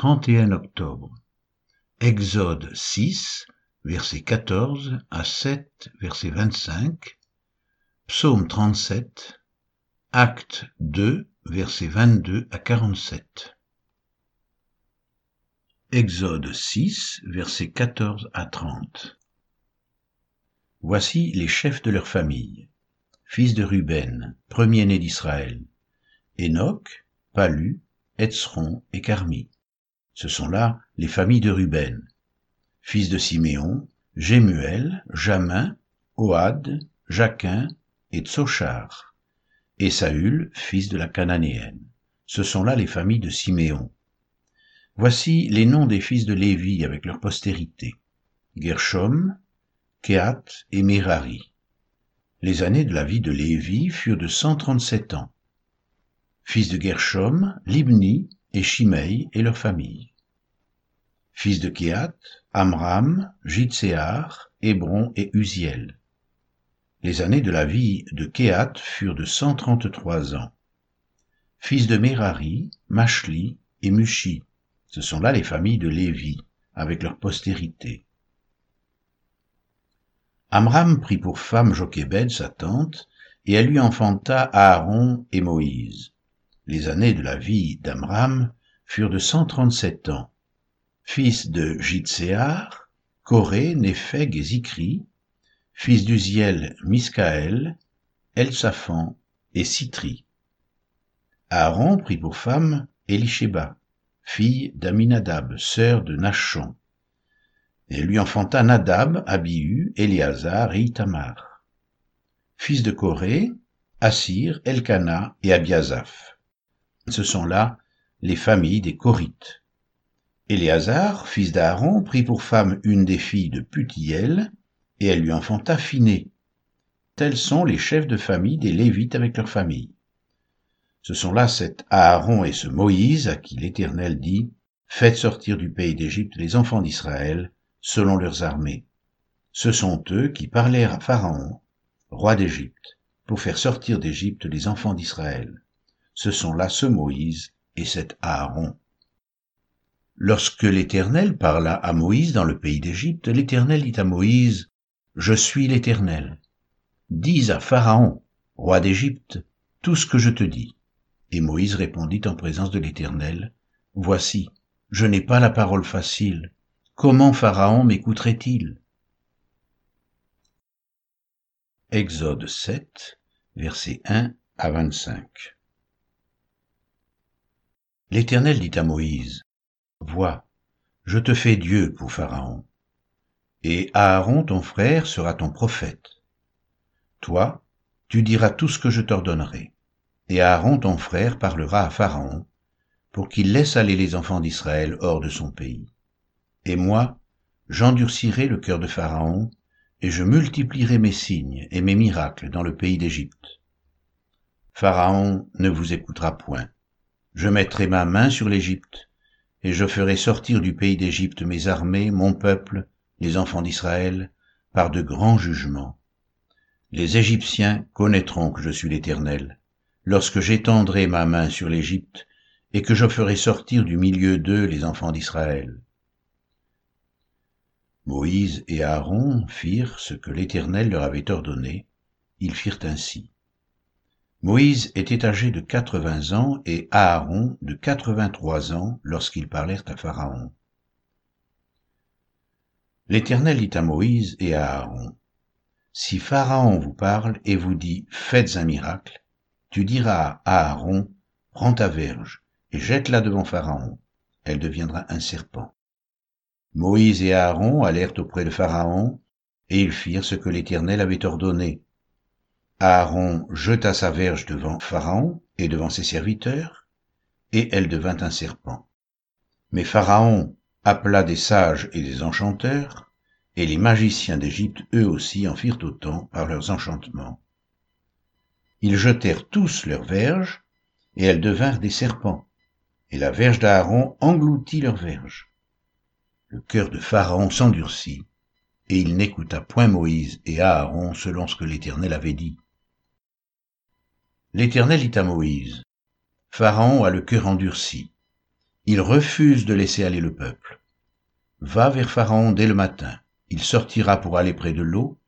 31 octobre. Exode 6, verset 14 à 7, verset 25. Psaume 37. Acte 2, verset 22 à 47. Exode 6, verset 14 à 30. Voici les chefs de leur famille. Fils de Ruben, premier-né d'Israël. Enoch, Palu, Etzron et Carmi. Ce sont là les familles de Ruben. Fils de Siméon, Jémuel, Jamin, Oad, Jaquin et Tsochar. Et Saül, fils de la Cananéenne. Ce sont là les familles de Siméon. Voici les noms des fils de Lévi avec leur postérité. Gershom, Kehat et Merari. Les années de la vie de Lévi furent de cent trente-sept ans. Fils de Gershom, Libni et Shimei et leur famille. Fils de Kehat, Amram, Jitséar, Hébron et Uziel. Les années de la vie de Kehat furent de cent trente-trois ans. Fils de Merari, Machli et Mushi. Ce sont là les familles de Lévi, avec leur postérité. Amram prit pour femme Jochébed, sa tante, et elle lui enfanta Aaron et Moïse. Les années de la vie d'Amram furent de cent trente-sept ans. Fils de Jitséar, Coré, Népheg et Zikri, fils d'Uziel, Miskaël, Elsaphan et Citri. Aaron prit pour femme Elisheba, fille d'Aminadab, sœur de Nachon, et lui enfanta Nadab, Abihu, Éléazar et Itamar. Fils de Corée, Assir, Elkana et Abiazaph. Ce sont là les familles des Corites. Éléazar, fils d'Aaron, prit pour femme une des filles de Putiel, et elle lui enfanta Phiné. Tels sont les chefs de famille des Lévites avec leurs familles. Ce sont là cet Aaron et ce Moïse à qui l'Éternel dit, Faites sortir du pays d'Égypte les enfants d'Israël, selon leurs armées. Ce sont eux qui parlèrent à Pharaon, roi d'Égypte, pour faire sortir d'Égypte les enfants d'Israël. Ce sont là ce Moïse et cet Aaron. Lorsque l'Éternel parla à Moïse dans le pays d'Égypte, l'Éternel dit à Moïse, Je suis l'Éternel. Dis à Pharaon, roi d'Égypte, tout ce que je te dis. Et Moïse répondit en présence de l'Éternel, Voici, je n'ai pas la parole facile, Comment Pharaon m'écouterait-il? Exode 7, versets 1 à 25 L'Éternel dit à Moïse, Vois, je te fais Dieu pour Pharaon, et Aaron ton frère sera ton prophète. Toi, tu diras tout ce que je t'ordonnerai, et Aaron ton frère parlera à Pharaon, pour qu'il laisse aller les enfants d'Israël hors de son pays. Et moi, j'endurcirai le cœur de Pharaon, et je multiplierai mes signes et mes miracles dans le pays d'Égypte. Pharaon ne vous écoutera point. Je mettrai ma main sur l'Égypte, et je ferai sortir du pays d'Égypte mes armées, mon peuple, les enfants d'Israël, par de grands jugements. Les Égyptiens connaîtront que je suis l'Éternel, lorsque j'étendrai ma main sur l'Égypte, et que je ferai sortir du milieu d'eux les enfants d'Israël. Moïse et Aaron firent ce que l'Éternel leur avait ordonné, ils firent ainsi. Moïse était âgé de quatre-vingts ans et Aaron de quatre-vingt-trois ans lorsqu'ils parlèrent à Pharaon. L'Éternel dit à Moïse et à Aaron, Si Pharaon vous parle et vous dit Faites un miracle, tu diras à Aaron, Prends ta verge et jette-la devant Pharaon, elle deviendra un serpent. Moïse et Aaron allèrent auprès de Pharaon, et ils firent ce que l'Éternel avait ordonné. Aaron jeta sa verge devant Pharaon et devant ses serviteurs, et elle devint un serpent. Mais Pharaon appela des sages et des enchanteurs, et les magiciens d'Égypte eux aussi en firent autant par leurs enchantements. Ils jetèrent tous leurs verges, et elles devinrent des serpents, et la verge d'Aaron engloutit leurs verges le cœur de Pharaon s'endurcit, et il n'écouta point Moïse et Aaron selon ce que l'Éternel avait dit. L'Éternel dit à Moïse, Pharaon a le cœur endurci. il refuse de laisser aller le peuple. Va vers Pharaon dès le matin. Il sortira pour aller près de l'eau,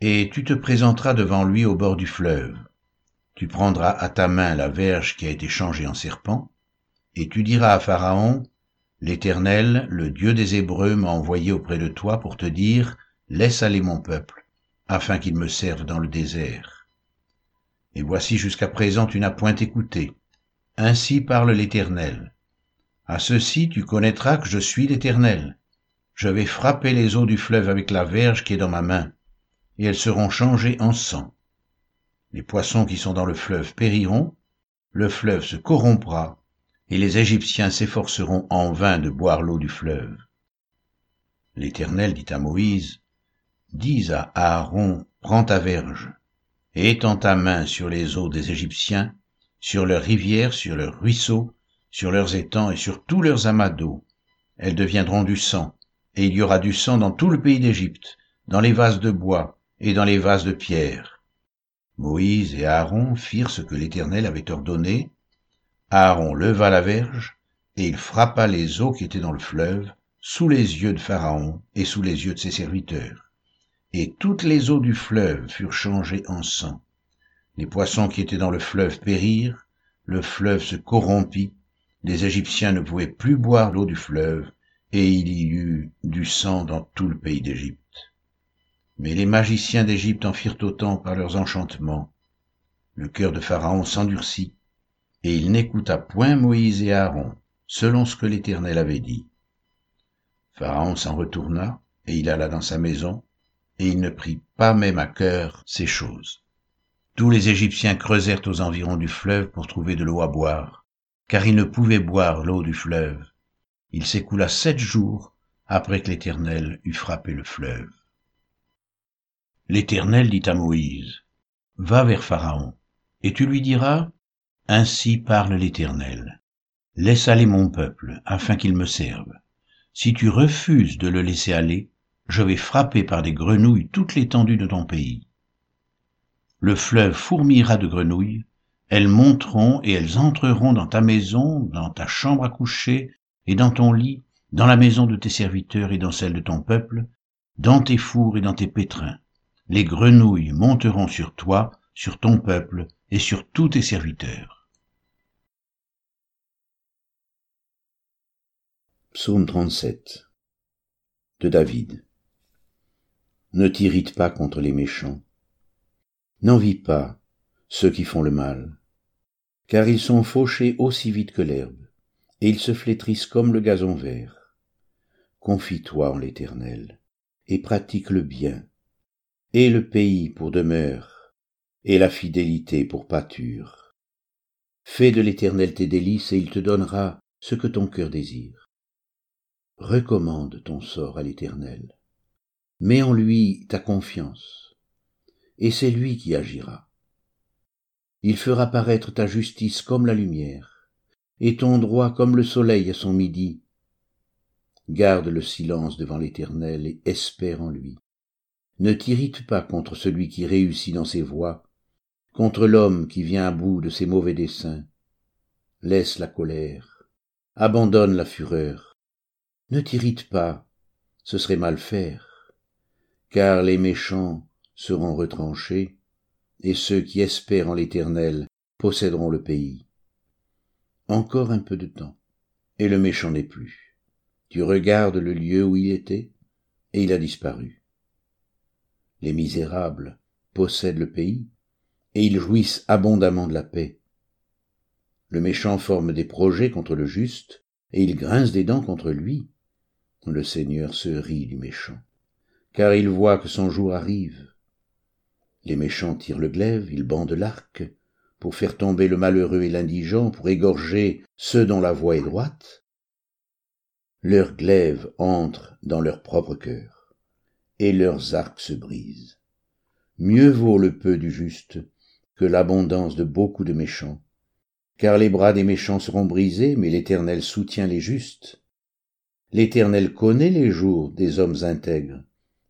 et tu te présenteras devant lui au bord du fleuve. Tu prendras à ta main la verge qui a été changée en serpent, et tu diras à Pharaon, L'Éternel, le Dieu des Hébreux, m'a envoyé auprès de toi pour te dire, Laisse aller mon peuple, afin qu'il me serve dans le désert. Et voici jusqu'à présent tu n'as point écouté. Ainsi parle l'Éternel. À ceci tu connaîtras que je suis l'Éternel. Je vais frapper les eaux du fleuve avec la verge qui est dans ma main, et elles seront changées en sang. Les poissons qui sont dans le fleuve périront, le fleuve se corrompra, et les Égyptiens s'efforceront en vain de boire l'eau du fleuve. L'Éternel dit à Moïse, Dis à Aaron, prends ta verge, étends ta main sur les eaux des Égyptiens, sur leurs rivières, sur leurs ruisseaux, sur leurs étangs et sur tous leurs amas d'eau. Elles deviendront du sang, et il y aura du sang dans tout le pays d'Égypte, dans les vases de bois et dans les vases de pierre. Moïse et Aaron firent ce que l'Éternel avait ordonné. Aaron leva la verge, et il frappa les eaux qui étaient dans le fleuve, sous les yeux de Pharaon et sous les yeux de ses serviteurs. Et toutes les eaux du fleuve furent changées en sang. Les poissons qui étaient dans le fleuve périrent, le fleuve se corrompit, les Égyptiens ne pouvaient plus boire l'eau du fleuve, et il y eut du sang dans tout le pays d'Égypte. Mais les magiciens d'Égypte en firent autant par leurs enchantements. Le cœur de Pharaon s'endurcit, et il n'écouta point Moïse et Aaron, selon ce que l'Éternel avait dit. Pharaon s'en retourna, et il alla dans sa maison, et il ne prit pas même à cœur ces choses. Tous les Égyptiens creusèrent aux environs du fleuve pour trouver de l'eau à boire, car ils ne pouvaient boire l'eau du fleuve. Il s'écoula sept jours après que l'Éternel eut frappé le fleuve. L'Éternel dit à Moïse, Va vers Pharaon, et tu lui diras, Ainsi parle l'Éternel. Laisse aller mon peuple, afin qu'il me serve. Si tu refuses de le laisser aller, je vais frapper par des grenouilles toute l'étendue de ton pays. Le fleuve fourmillera de grenouilles, elles monteront et elles entreront dans ta maison, dans ta chambre à coucher, et dans ton lit, dans la maison de tes serviteurs et dans celle de ton peuple, dans tes fours et dans tes pétrins. Les grenouilles monteront sur toi, sur ton peuple et sur tous tes serviteurs. Psaume 37 de David Ne t'irrite pas contre les méchants. N'envie pas ceux qui font le mal, car ils sont fauchés aussi vite que l'herbe, et ils se flétrissent comme le gazon vert. Confie-toi en l'Éternel, et pratique le bien, et le pays pour demeure, et la fidélité pour pâture. Fais de l'Éternel tes délices, et il te donnera ce que ton cœur désire. Recommande ton sort à l'Éternel. Mets en lui ta confiance, et c'est lui qui agira. Il fera paraître ta justice comme la lumière, et ton droit comme le soleil à son midi. Garde le silence devant l'Éternel et espère en lui. Ne t'irrite pas contre celui qui réussit dans ses voies, contre l'homme qui vient à bout de ses mauvais desseins. Laisse la colère, abandonne la fureur. Ne t'irrite pas, ce serait mal faire, car les méchants seront retranchés, et ceux qui espèrent en l'Éternel posséderont le pays. Encore un peu de temps, et le méchant n'est plus. Tu regardes le lieu où il était, et il a disparu. Les misérables possèdent le pays, et ils jouissent abondamment de la paix. Le méchant forme des projets contre le juste, et il grince des dents contre lui. Le Seigneur se rit du méchant, car il voit que son jour arrive. Les méchants tirent le glaive, ils bandent l'arc, pour faire tomber le malheureux et l'indigent, pour égorger ceux dont la voie est droite. Leurs glaives entrent dans leur propre cœur, et leurs arcs se brisent. Mieux vaut le peu du juste que l'abondance de beaucoup de méchants, car les bras des méchants seront brisés, mais l'Éternel soutient les justes. L'Éternel connaît les jours des hommes intègres,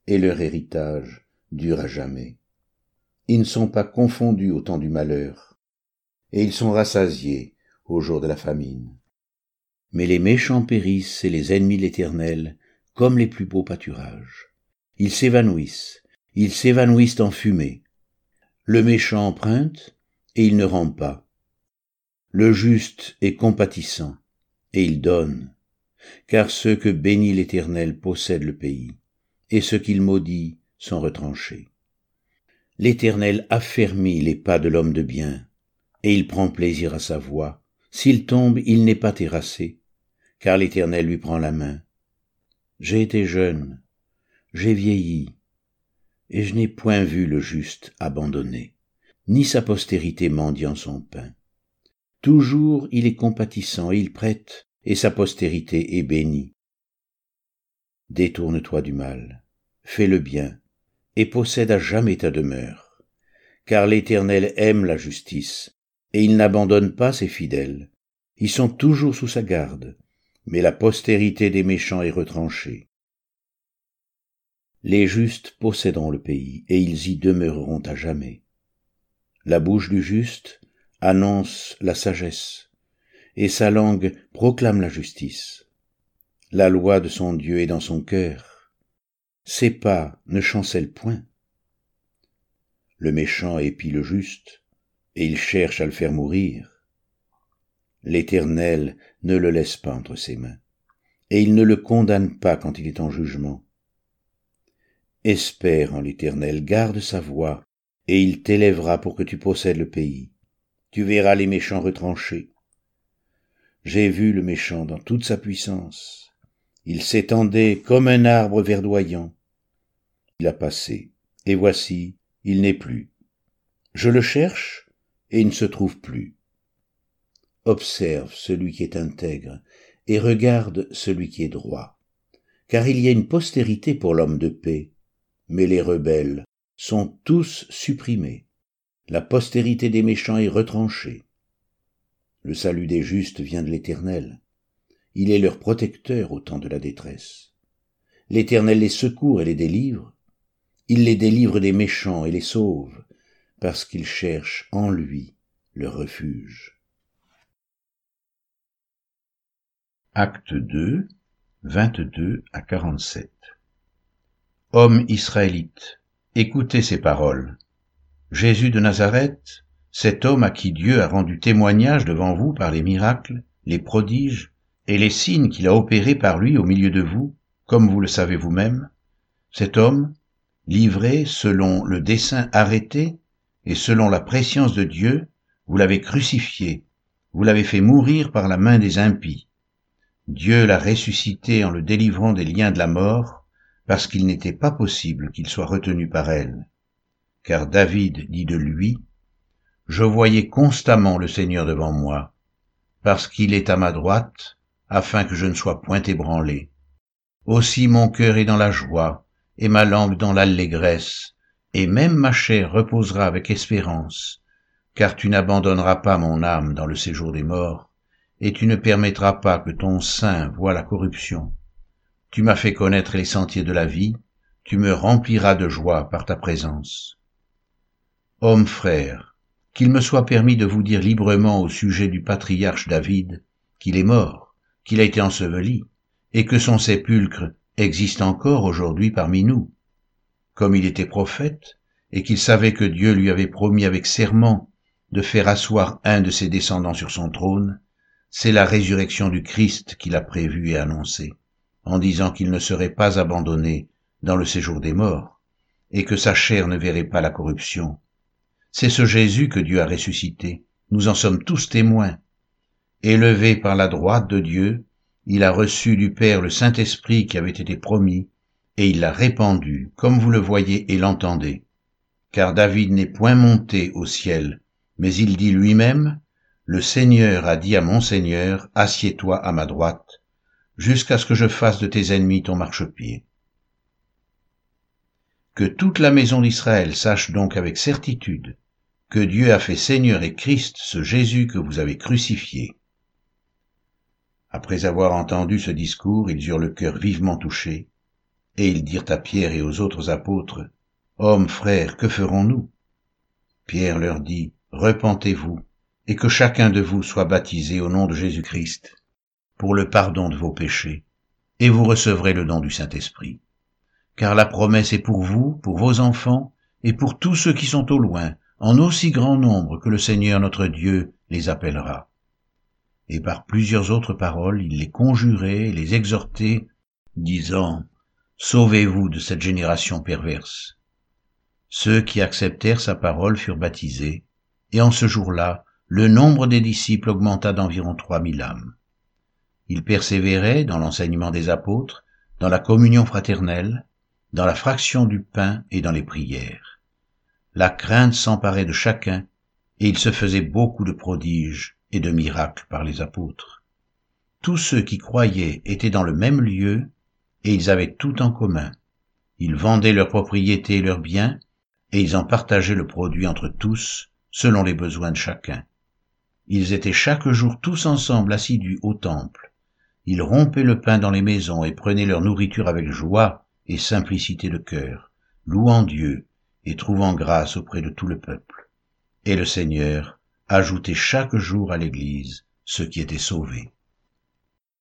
et leur héritage dure à jamais ils ne sont pas confondus au temps du malheur, et ils sont rassasiés au jour de la famine. Mais les méchants périssent et les ennemis de l'Éternel comme les plus beaux pâturages. Ils s'évanouissent, ils s'évanouissent en fumée. Le méchant emprunte, et il ne rend pas. Le juste est compatissant, et il donne. Car ceux que bénit l'Éternel possèdent le pays, et ceux qu'il maudit sont retranchés. L'Éternel affermit les pas de l'homme de bien, et il prend plaisir à sa voix. S'il tombe, il n'est pas terrassé, car l'Éternel lui prend la main. J'ai été jeune, j'ai vieilli, et je n'ai point vu le juste abandonné, ni sa postérité mendiant son pain. Toujours il est compatissant, il prête, et sa postérité est bénie. Détourne-toi du mal, fais le bien, et possède à jamais ta demeure. Car l'Éternel aime la justice, et il n'abandonne pas ses fidèles. Ils sont toujours sous sa garde, mais la postérité des méchants est retranchée. Les justes posséderont le pays, et ils y demeureront à jamais. La bouche du juste annonce la sagesse, et sa langue proclame la justice. La loi de son Dieu est dans son cœur. Ses pas ne chancellent point. Le méchant épie le juste, et il cherche à le faire mourir. L'Éternel ne le laisse pas entre ses mains, et il ne le condamne pas quand il est en jugement. Espère en l'Éternel, garde sa voix, et il t'élèvera pour que tu possèdes le pays. Tu verras les méchants retranchés. J'ai vu le méchant dans toute sa puissance. Il s'étendait comme un arbre verdoyant. Il a passé, et voici, il n'est plus. Je le cherche, et il ne se trouve plus. Observe celui qui est intègre, et regarde celui qui est droit. Car il y a une postérité pour l'homme de paix, mais les rebelles sont tous supprimés. La postérité des méchants est retranchée. Le salut des justes vient de l'Éternel. Il est leur protecteur au temps de la détresse. L'Éternel les secourt et les délivre. Il les délivre des méchants et les sauve, parce qu'ils cherchent en lui leur refuge. Acte 2, 22 à 47 Hommes israélites, écoutez ces paroles. Jésus de Nazareth, cet homme à qui Dieu a rendu témoignage devant vous par les miracles, les prodiges et les signes qu'il a opérés par lui au milieu de vous, comme vous le savez vous-même, cet homme, livré selon le dessein arrêté et selon la préscience de Dieu, vous l'avez crucifié, vous l'avez fait mourir par la main des impies. Dieu l'a ressuscité en le délivrant des liens de la mort, parce qu'il n'était pas possible qu'il soit retenu par elle. Car David dit de lui, Je voyais constamment le Seigneur devant moi, parce qu'il est à ma droite, afin que je ne sois point ébranlé. Aussi mon cœur est dans la joie, et ma langue dans l'allégresse, et même ma chair reposera avec espérance, car tu n'abandonneras pas mon âme dans le séjour des morts, et tu ne permettras pas que ton sein voie la corruption. Tu m'as fait connaître les sentiers de la vie, tu me rempliras de joie par ta présence. Homme frère, qu'il me soit permis de vous dire librement au sujet du patriarche David qu'il est mort, qu'il a été enseveli, et que son sépulcre existe encore aujourd'hui parmi nous. Comme il était prophète, et qu'il savait que Dieu lui avait promis avec serment de faire asseoir un de ses descendants sur son trône, c'est la résurrection du Christ qu'il a prévue et annoncée en disant qu'il ne serait pas abandonné dans le séjour des morts, et que sa chair ne verrait pas la corruption. C'est ce Jésus que Dieu a ressuscité, nous en sommes tous témoins. Élevé par la droite de Dieu, il a reçu du Père le Saint-Esprit qui avait été promis, et il l'a répandu, comme vous le voyez et l'entendez. Car David n'est point monté au ciel, mais il dit lui-même, Le Seigneur a dit à mon Seigneur, Assieds-toi à ma droite, jusqu'à ce que je fasse de tes ennemis ton marchepied. Que toute la maison d'Israël sache donc avec certitude que Dieu a fait Seigneur et Christ ce Jésus que vous avez crucifié. Après avoir entendu ce discours, ils eurent le cœur vivement touché, et ils dirent à Pierre et aux autres apôtres, Hommes, frères, que ferons-nous? Pierre leur dit, Repentez-vous, et que chacun de vous soit baptisé au nom de Jésus-Christ pour le pardon de vos péchés, et vous recevrez le don du Saint-Esprit. Car la promesse est pour vous, pour vos enfants, et pour tous ceux qui sont au loin, en aussi grand nombre que le Seigneur notre Dieu les appellera. Et par plusieurs autres paroles, il les conjurait et les exhortait, disant, Sauvez-vous de cette génération perverse. Ceux qui acceptèrent sa parole furent baptisés, et en ce jour-là, le nombre des disciples augmenta d'environ trois mille âmes. Ils persévéraient dans l'enseignement des apôtres, dans la communion fraternelle, dans la fraction du pain et dans les prières. La crainte s'emparait de chacun, et il se faisait beaucoup de prodiges et de miracles par les apôtres. Tous ceux qui croyaient étaient dans le même lieu, et ils avaient tout en commun. Ils vendaient leurs propriétés et leurs biens, et ils en partageaient le produit entre tous, selon les besoins de chacun. Ils étaient chaque jour tous ensemble assidus au temple. Ils rompaient le pain dans les maisons et prenaient leur nourriture avec joie et simplicité de cœur, louant Dieu et trouvant grâce auprès de tout le peuple. Et le Seigneur ajoutait chaque jour à l'Église ceux qui étaient sauvés.